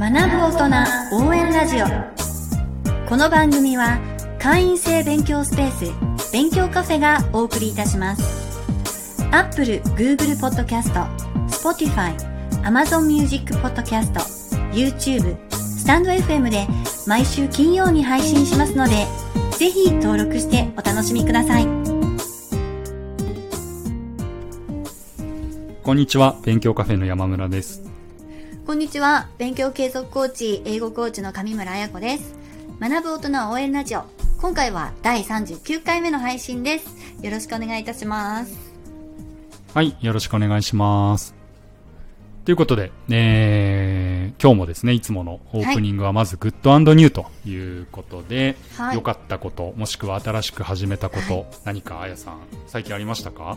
学ぶ大人応援ラジオ。この番組は会員制勉強スペース勉強カフェがお送りいたします。Apple、Google Podcast、Spotify、Amazon Music Podcast、YouTube、スタンド FM で毎週金曜に配信しますのでぜひ登録してお楽しみください。こんにちは。勉強カフェの山村です。こんにちは。勉強継続コーチ、英語コーチの上村彩子です。学ぶ大人応援ラジオ。今回は第39回目の配信です。よろしくお願いいたします。はいよろしくお願いしますということで、えー、今日もですねいつものオープニングはまずグッドニューということで、はい良かったこともしくは新しく始めたこと、は何かあやさん最近ありましたか？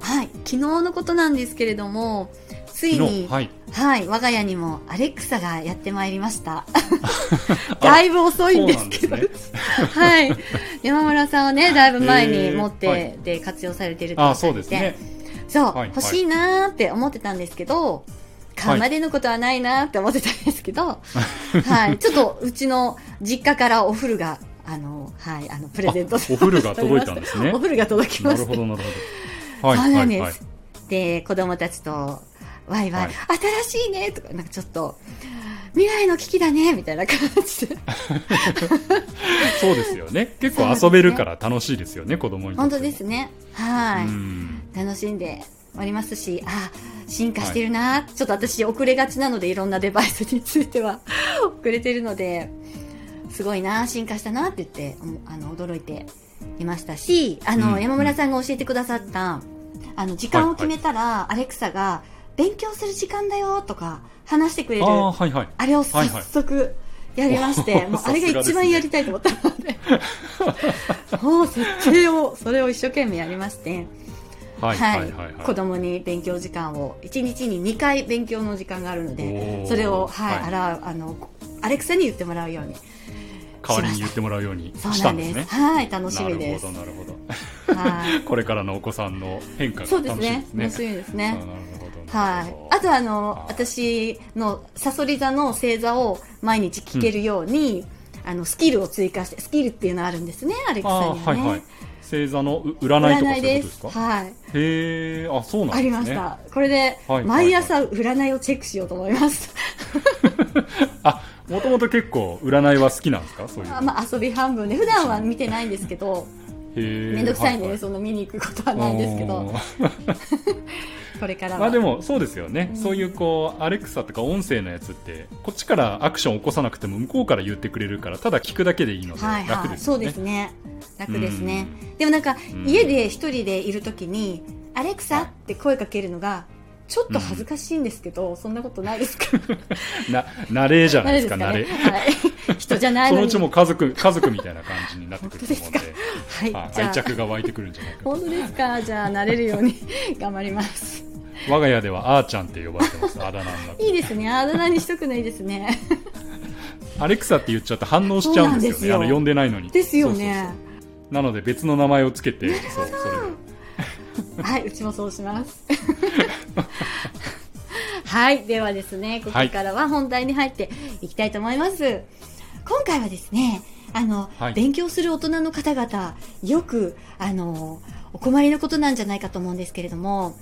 はい。昨日のことなんですけれども、ついに、昨日は、はいい我が家にもアレクサがやってまいりました。だいぶ遅いんですけど。ね。はい。山村さんはね、だいぶ前に持って、はい。で、活用されているとあそうですね。そう、はいはい。欲しいなーって思ってたんですけど、買うまでのことはないなーって思ってたんですけど、はい、ちょっとうちの実家からお風呂が、あの、はい、あの、プレゼントあお風呂が届いたんですね。お風呂が届きまなした。るほどなるほどはいそうなんです。はいはいで、子供たちと、ワイワイ、はい新しいねとか、なんかちょっと、未来の危機だねみたいな感じで。そうですよね結構遊べるから楽しいですよね子供に本当ですね。はい。うん楽しんでおりますし、あ、進化してるな、ちょっと私遅れがちなのでいろんなデバイスについては 遅れてるので、すごいな、進化したなって言って、うんあの、驚いていましたし、あの、うん。山村さんが教えてくださった、あの、時間を決めたら、アレクサが、勉強する時間だよとか話してくれる、ああはいはい。あれを早速やりまして、はいはい。もうあれが一番やりたいと思ったので、もう設定を、それを一生懸命やりまして、はいははいいはい。はい。子供に勉強時間を1日に2回勉強の時間があるのでそれを、はいはい。あらあのアレクサに言ってもらうように代わりに言ってもらうようにしたんですすね。はい楽しみです。なるほどなるほど。はい。これからのお子さんの変化がそうです楽しみですね。ね楽しみですね。あなるほどはい。あとあのあ私のさそり座の星座を毎日聞けるように、あのスキルを追加してスキルっていうのあるんですねアレクサあにはね、ーはいはい。星座のう占いとかそういうことでです。かはい。へえあそうなんですね。ありました。これではい毎朝占いをチェックしようと思います、あ もともと結構占いは好きなんですか？そういう。あまあ、遊び半分で。普段は見てないんですけどへえめんどくさいんでね、ははそんな見に行くことはないんですけど。これからは。まあでもそうですよね、うん。そういうこうアレクサとか音声のやつってこっちからアクションを起こさなくても向こうから言ってくれるからただ聞くだけでいいのではいはい、楽ですよね、そうですね。楽ですね。うでもなんかうん。家で一人でいるときに「アレクサ」って声かけるのがちょっと恥ずかしいんですけど、そんなことないですか？な慣れじゃないですか慣慣れ。ね、はい、人じゃないそのうちもう家族家族みたいな感じになってくると思うんではい。はあ。愛着が湧いてくるんじゃないか本当ですか？じゃあ慣れるように頑張ります。我が家ではあーちゃんって呼ばれてます。あだ名いいですね。あだ名にしとくのいいですね。アレクサって言っちゃうと反応しちゃうんですよね。よ。あの呼んでないのに。ですよね。そうそうそう。なので別の名前をつけてそうそれで。はい、うちもそうします。はい、ではですね、ここからは本題に入っていきたいと思います。今回はですね、あの、はい。勉強する大人の方々、よく、あの、お困りのことなんじゃないかと思うんですけれども、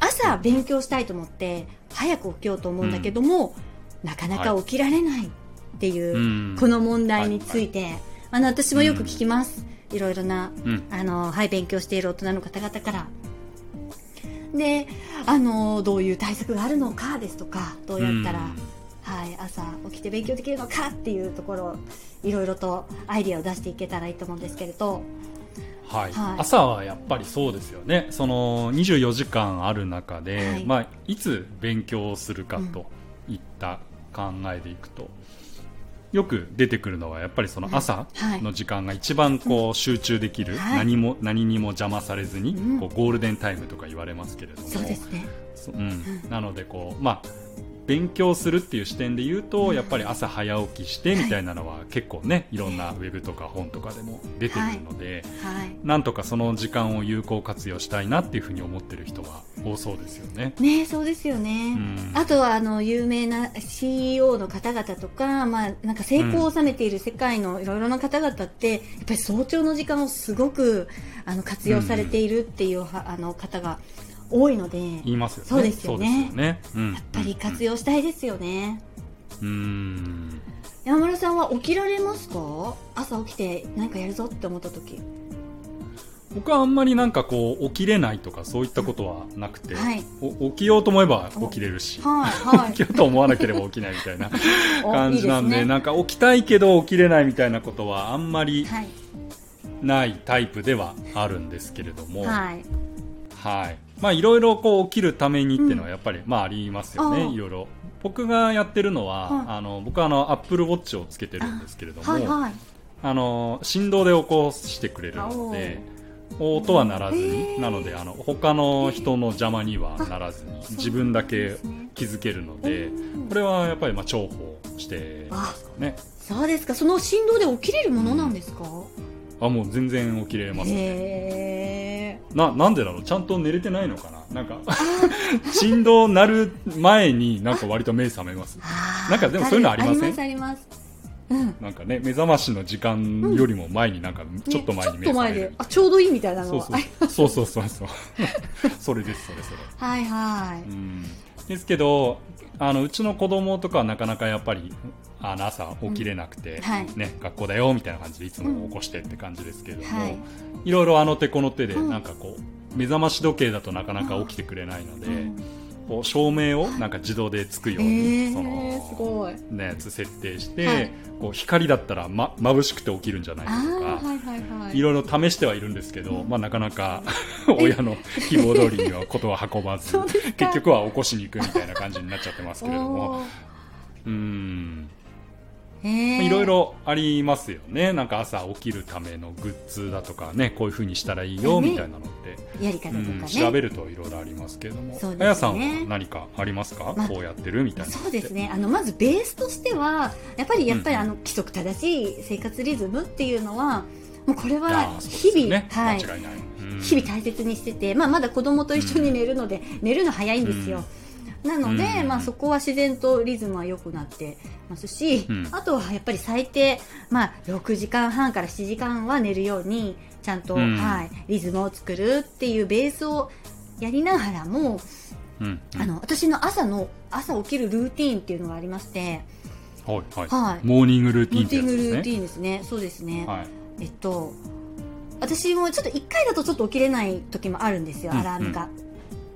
朝勉強したいと思って、早く起きようと思うんだけども、なかなか起きられないっていう、うん。この問題について、あの、私もよく聞きます。いろいろなうん。あの、はい、勉強している大人の方々から。で、あの、どういう対策があるのかですとか、どうやったら、うん。はい、朝起きて勉強できるのかっていうところ、いろいろとアイディアを出していけたらいいと思うんですけれど、はい。はい。朝はやっぱりそうですよね。その24時間ある中で、はいい。まあ、いつ勉強するかといった考えでいくと、よく出てくるのはやっぱりその朝はい。の時間が一番こう集中できる、はい。何も何にも邪魔されずに、うん。こうゴールデンタイムとか言われますけれども。そうですね。そうん。なのでこう、まあ、勉強するっていう視点で言うと、やっぱり朝早起きしてみたいなのは結構ね、いろんなウェブとか本とかでも出てるので、はい。なんとかその時間を有効活用したいなっていうふうに思ってる人は多そうですよね。ねそうですよね。うんあとは、あの、有名な CEO の方々とか、まあ、なんか成功を収めている世界のいろいろな方々って、やっぱり早朝の時間をすごく、あの、活用されているっていうは、あの、方が多いので、言いますよね。そうですよねそうん。やっぱり活用したいですよね。うん。山村さんは起きられますか？朝起きて何かやるぞって思った時。僕はあんまりなんかこう起きれないとかそういったことはなくて、はいお起きようと思えば起きれるし、はい、は起きようと思わなければ起きないみたいな お感じなんでねなんか起きたいけど起きれないみたいなことはあんまり。ないタイプではあるんですけれども、はい。はい。まあいろいろこう起きるためにっていうのはやっぱり、まあありますよね、いろいろ。僕がやってるのは、はい。あの僕はあのアップルウォッチをつけてるんですけれども、はい、はい。あの振動で起こしてくれるので音は鳴らずへにー。なのであの他の人の邪魔にはならずに自分だけ気づけるのでうんこれはやっぱりまあ重宝してますかね。そうですか。その振動で起きれるものなんですか、あもう全然起きれますね。ななんでだろうちゃんと寝れてないのかな？なんか振動鳴る前になんか割と目覚めます。なんかでもそういうのありません？あります。なんかね目覚ましの時間よりも前になんかちょっと前に目覚める。で、あ、ちょうどいいみたいなのそうは。そうそう。そうそうそう。それですそれそれ。はいはい。うん。ですけどあのうちの子供とかはなかなかやっぱりあの朝起きれなくて、うんはい。ね、学校だよみたいな感じでいつも起こしてって感じですけれども、はい。い、ろいろあの手この手でうんなんかこう目覚まし時計だとなかなか起きてくれないので、うんこう照明をなんか自動でつくようへに、そー、すのごい。ね、やつ設定して、はい。こう光だったら、ま、眩しくて起きるんじゃないあか。とか、ー、はいはいはい。いろいろ試してはいるんですけど、まあ、なかなか 親の希望通りにはことは運ばず結局は起こしに行くみたいな感じになっちゃってますけれども。うんいろいろありますよね。なんか朝起きるためのグッズだとかねこういう風にしたらいいよね。みたいなのって、やり方とかうんね。調べるといろいろありますけれども、ね。あやさんは何かありますか、まあこうやってるみたいな。そうですね。あのまずベースとしてはやっぱりやっぱりうんあの規則正しい生活リズムっていうのはもうこれあは日々、ね。はい。間違い日々大切にしてて、まあ、まだ子供と一緒に寝るので、寝るの早いんですよ、なので、うんまあ、そこは自然とリズムは良くなってますし、うん。あとはやっぱり最低、まあ、6時間半から7時間は寝るようにちゃんと、うん。はい、リズムを作るっていうベースをやりながらも、うんうん。あの私の朝の朝起きるルーティーンっていうのがありまして、はいはい。はい。モーニングルーティングンってやつですね。ルーティーンですね。そうですね。はい。えっと、私もちょっと1回だとちょっと起きれない時もあるんですよ、うん。アラームが。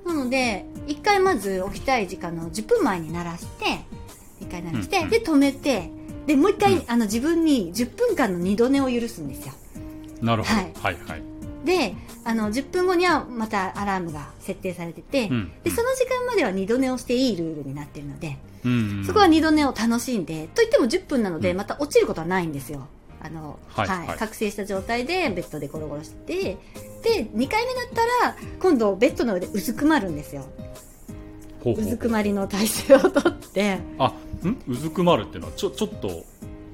なので、1回まず起きたい時間の10分前に鳴らして、1回鳴らして、うんうんで、止めて、で、もう1回、うん。あの自分に10分間の二度寝を許すんですよ。なるほど、はい。はいはい。で、あの、10分後にはまたアラームが設定されてて、うんで、その時間までは二度寝をしていいルールになってるので、うんそこは二度寝を楽しんで、といっても10分なので、うん。また落ちることはないんですよ。あの、はい。はい。覚醒した状態でベッドでゴロゴロして、で、2回目だったら、今度ベッドの上でうずくまるんですよ。ほうほううずくまりの体勢をとって、あん？うずくまるっていうのはちょちょっと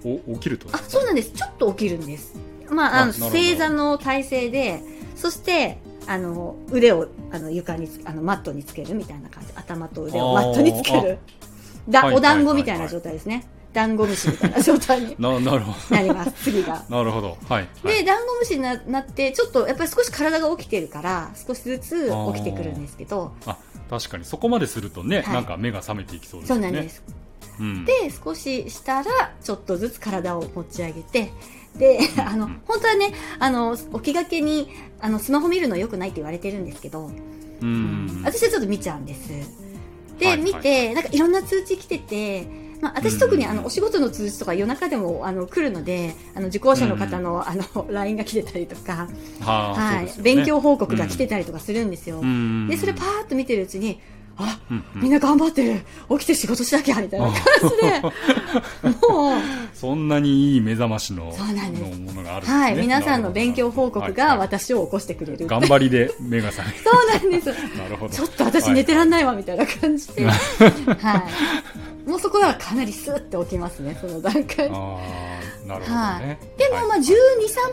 お起きると？あ、そうなんです。ちょっと起きるんです。まあ、あの、正座の体勢で、そして、あの、腕を、あの、床につ、あの、マットにつけるみたいな感じ。頭と腕をマットにつける。だ、はいお団子みたいな状態ですね。ダンゴムシみたいな状態に ななるほなります、次が。どなるほど。はい、はい、で、ダンゴムシにななって、ちょっとやっぱり少し体が起きてるから、少しずつ起きてくるんですけど、あ確かに。そこまでするとね、はい。なんか目が覚めていきそうですそよね。うなんです。うん、で、少ししたら、ちょっとずつ体を持ち上げて、で、あの、本当はね、あの、起きがけに、あの、スマホ見るの良くないって言われてるんですけど、うん。私はちょっと見ちゃうんです。で、はい。見て、なんかいろんな通知来てて、まあ、私特にうんあの、お仕事の通知とか夜中でも、あの、来るので、あの、受講者の方の、あの、LINE が来てたりとか、はい、勉強報告が来てたりとかするんですよ。うんで、それパーッと見てるうちに、あ、うんうん。みんな頑張ってる。起きて仕事しなきゃみたいな感じで もう。そんなにいい目覚ましのそうなんです。のものがあるね。はい。皆さんの勉強報告が私を起こしてくれる、頑張りで目が覚める。そうなんです。なるほど。ちょっと私寝てらんない。ないわみたいな感じで、はい、もうそこはかなりスーって起きますねその段階で。ああ、なるほどはい。ね。でもまあはい12、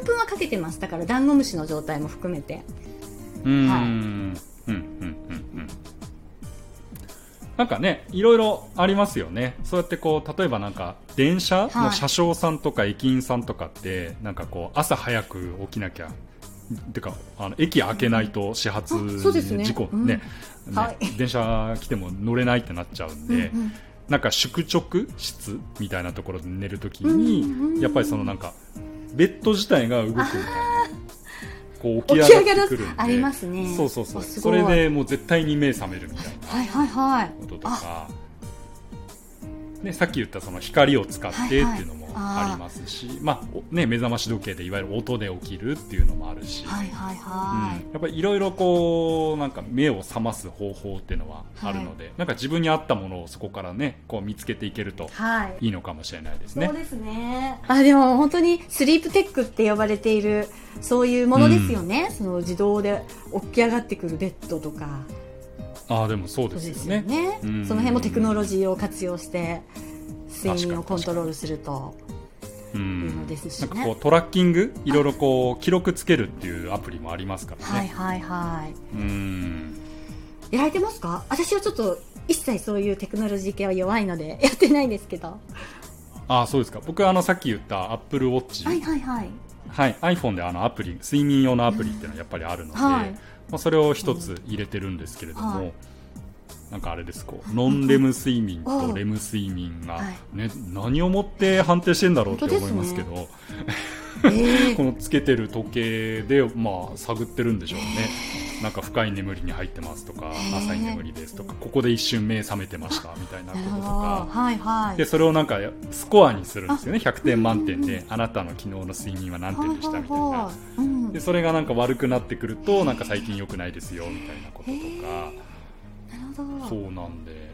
3分はかけてますだからダンゴムシの状態も含めて。うーん。はい。うん、うん、うん、うん。なんかね、いろいろありますよね。そうやってこう、例えばなんか、電車はい。の車掌さんとか駅員さんとかって、なんかこう、朝早く起きなきゃ、てか、あの、駅開けないと始発事故、うんね、ね。はい。電車来ても乗れないってなっちゃうんで、うんうんなんか宿直室みたいなところで寝るときに、うんやっぱりそのなんか、ベッド自体が動くみたいな。こう起き上がってくるんで。ありますね。そうそうそう。それでもう絶対に目覚めるみたいな。はいはいはい。こととか、ね、さっき言ったその光を使ってっていうのもありますし、まあ、おね、目覚まし時計でいわゆる音で起きるっていうのもあるし、はいはいはうん。やっぱりいろいろこうなんか目を覚ます方法っていうのはあるので、なんか自分に合ったものをそこからねこう見つけていけるといはい。いいのかもしれないですね。そう。ですね。あでも本当にスリープテックって呼ばれているそういうものですよね、その自動で起き上がってくるベッドとか。ああでもそうですよね。よね、うん。その辺もテクノロジーを活用して睡眠をコントロールするとうん。のですしね、なんかこうトラッキング？いろいろこう記録つけるっていうアプリもありますからね。はいはいはい。うん。やられてますか？私はちょっと一切そういうテクノロジー系は弱いのでやってないんですけど。ああそうですか。僕はあのさっき言ったアップルウォッチ、はいはいはい。はい、iPhone であのアプリ睡眠用のアプリっていうのはやっぱりあるので、はい。まあ、それを一つ入れてるんですけれども、はいなんかあれですこうノンレム睡眠とレム睡眠が、はい。ね何をもって判定してんだろうって思いますけどえ このつけてる時計で、まあ、探ってるんでしょうね、なんか深い眠りに入ってますとか、へー。浅い眠りですとかここで一瞬目覚めてましたみたいなこととか。はいはい。でそれをなんかスコアにするんですよね。100点満点であなたの昨日の睡眠は何点でした？みたいな。でそれがなんか悪くなってくるとなんか最近良くないですよみたいなこととかそうなんで。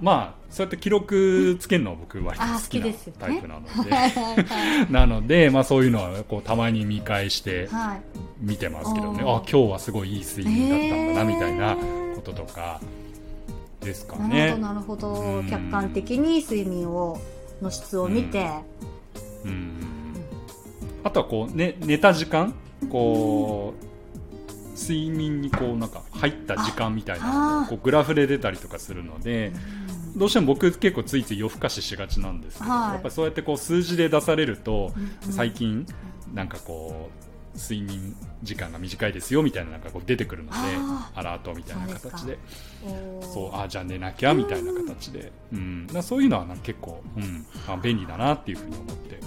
まあそうやって記録つけるのは僕割とあ好きなタイプなので、はい。はいはいなので、まあ、そういうのはこうたまに見返してはい。見てますけどね、おー。あ今日はすごいいい睡眠だったんだなみたいなこととかですかなるねほど。なるほど。うん。客観的に睡眠をの質を見て、うん。あとはこう、ね、寝た時間こう睡眠にこうなんか入った時間みたいなああー。こうグラフで出たりとかするのでどうしても僕結構ついつい夜更かししがちなんですけど、はい。やっぱりそうやってこう数字で出されると、うん最近なんかこう睡眠時間が短いですよみたいななんかこう出てくるのであアラートみたいな形で。そうあじゃあ寝なきゃみたいな形で、うん、そういうのはな結構、うん。まあ、便利だなっていうふうに思って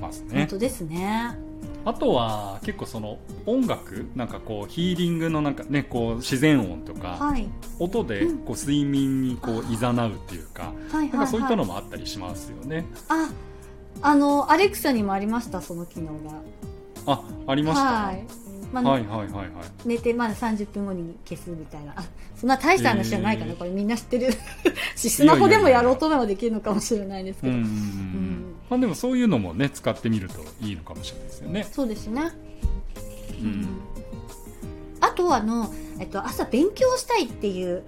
ますね。本当ですねあとは結構その音楽なんかこうヒーリングのなんかねこう自然音とかはい。音でこう睡眠にこう誘うっていうかはいはいなんかそういったのはいもあったりしますよね。ああのアレクサにもありましたその機能が。あありました？はい、まあはいはいはいはい。寝てまだ30分後に消すみたいな。あそんな大した話じゃないかな、えー。これみんな知ってる。しスマホでもやろうと思えばできるのかもしれないですけど、うんうんうんんまあでもそういうのもね使ってみるといいのかもしれないですよね。そうですね。うん。あとあの、えっと、朝勉強したいっていう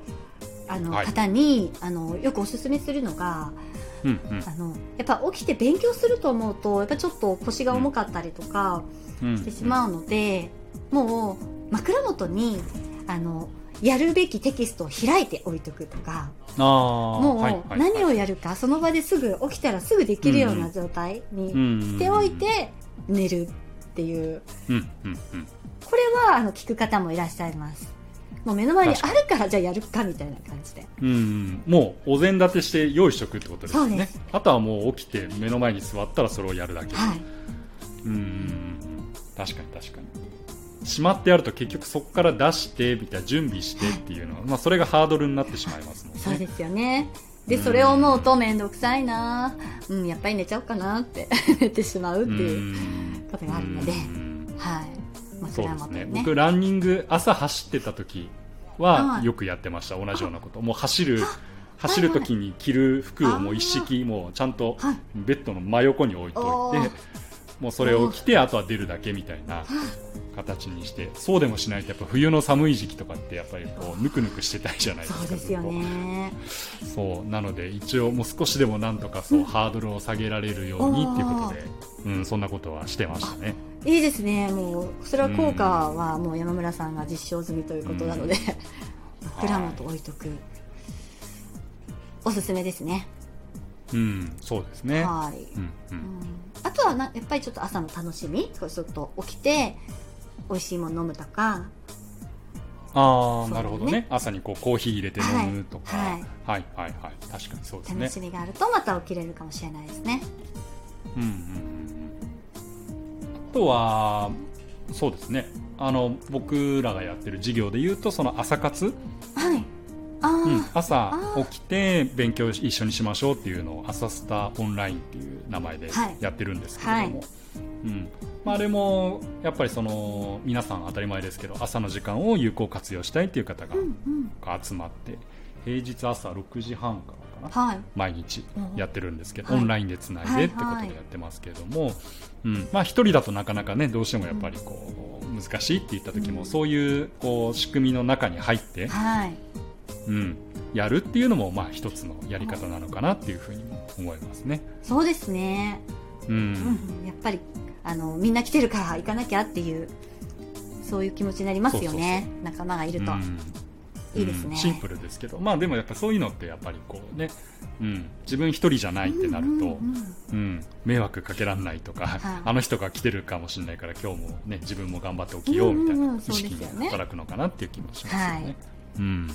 あの、はい。方にあのよくおすすめするのがうんうん。あのやっぱ起きて勉強すると思うとやっぱちょっと腰が重かったりとかうんしてしまうので、もう枕元にあのやるべきテキストを開いて置いとくとかもはいう何をやるかその場ですぐ起きたらすぐできるような状態にしておいて寝るっていう。うんうんうん。これはあの聞く方もいらっしゃいます。もう目の前にあるからじゃあやるかみたいな感じで。うんうん。もうお膳立てして用意しとくってことですよねあとはもう起きて目の前に座ったらそれをやるだけ。はい。うん。確かに確かにしまってやると結局そこから出してみたいな準備してっていうのは、まあ、それがハードルになってしまいますもんね。そうですよね。でそれを思うと面倒くさいな。うんやっぱり寝ちゃおうかなって 寝てしまうっていうことがあるので。うん。はい。そうですね。枕元にね。僕ランニング朝走ってた時はよくやってました、同じようなこと。もう走る走る時に着る服をもう一式もうちゃんとベッドの真横に置いといてもうそれを着てあとは出るだけみたいな形にしてそうでもしないとやっぱ冬の寒い時期とかってやっぱりこうぬくぬくしてたいじゃないですかそうですよね。そう。なので一応もう少しでもなんとかそう、うん、ハードルを下げられるようにっていうことで、うん、そんなことはしてましたね。いいですね。もうそれは効果はもう山村さんが実証済みということなので、うん、枕元置いとく、おすすめですね。うん。そうですね。はい、うんうん、あとはなやっぱりちょっと朝の楽しみちょっと起きて美味しいもの飲むとか。ああ、ね、なるほどね。朝にこうコーヒー入れて飲むとか、はい、はい、はいはい確かにそうですね。楽しみがあるとまた起きれるかもしれないですね。うんうんあとはそうですね。あの僕らがやってる授業でいうとその朝活。はいうん、朝起きて勉強一緒にしましょうっていうのを朝スタオンラインっていう名前でやってるんですけれども、はい。はい、うん。まあ、あれもやっぱりその皆さん当たり前ですけど朝の時間を有効活用したいっていう方が集まって、平日朝6時半からかな、はい、毎日やってるんですけど、オンラインでつないでってことでやってますけれども、うん。まあ、1人だとなかなかねどうしてもやっぱりこう難しいって言った時も、そういうこう仕組みの中に入って、うん、やるっていうのもまあ一つのやり方なのかなっていうふうにも思いますね。そうですね。うん、うん、やっぱりあのみんな来てるから行かなきゃっていうそういう気持ちになりますよね。仲間がいると。うん。いいですね、うん、シンプルですけど、まあでもやっぱそういうのってやっぱりこうね、うん、自分一人じゃないってなると、うん、うんうん、迷惑かけられないとか、はい、あの人が来てるかもしれないから今日もね自分も頑張って起きようみたいな意識が働くのかなっていう気もしますよね。はい、うん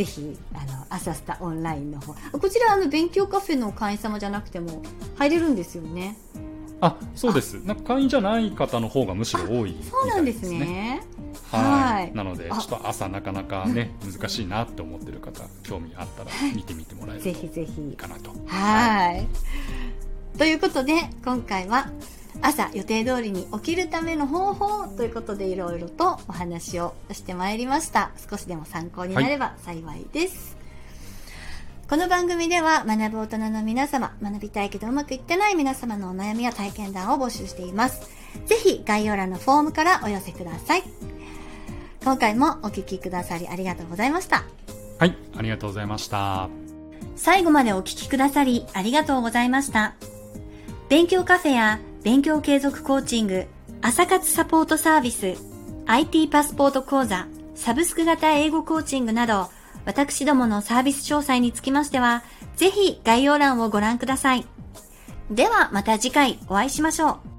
ぜひあの朝スタオンラインの方。こちらあの勉強カフェの会員様じゃなくても入れるんですよね。あそうです。なんか会員じゃない方の方がむしろ多い、ね、そうなんですね。はい、なのでちょっと朝なかなかね難しいなって思ってる方興味あったら見てみてもらえるとぜひぜひ。かなと。はい。ということで今回は朝予定通りに起きるための方法ということでいろいろとお話をしてまいりました。少しでも参考になれば幸いです。はい、この番組では学ぶ大人の皆様、学びたいけどうまくいってない皆様のお悩みや体験談を募集しています。ぜひ概要欄のフォームからお寄せください。今回もお聴きくださりありがとうございました。はい、ありがとうございました。最後までお聴きくださりありがとうございました。勉強カフェや勉強継続コーチング、朝活サポートサービス、IT パスポート講座、サブスク型英語コーチングなど、私どものサービス詳細につきましては、ぜひ概要欄をご覧ください。ではまた次回お会いしましょう。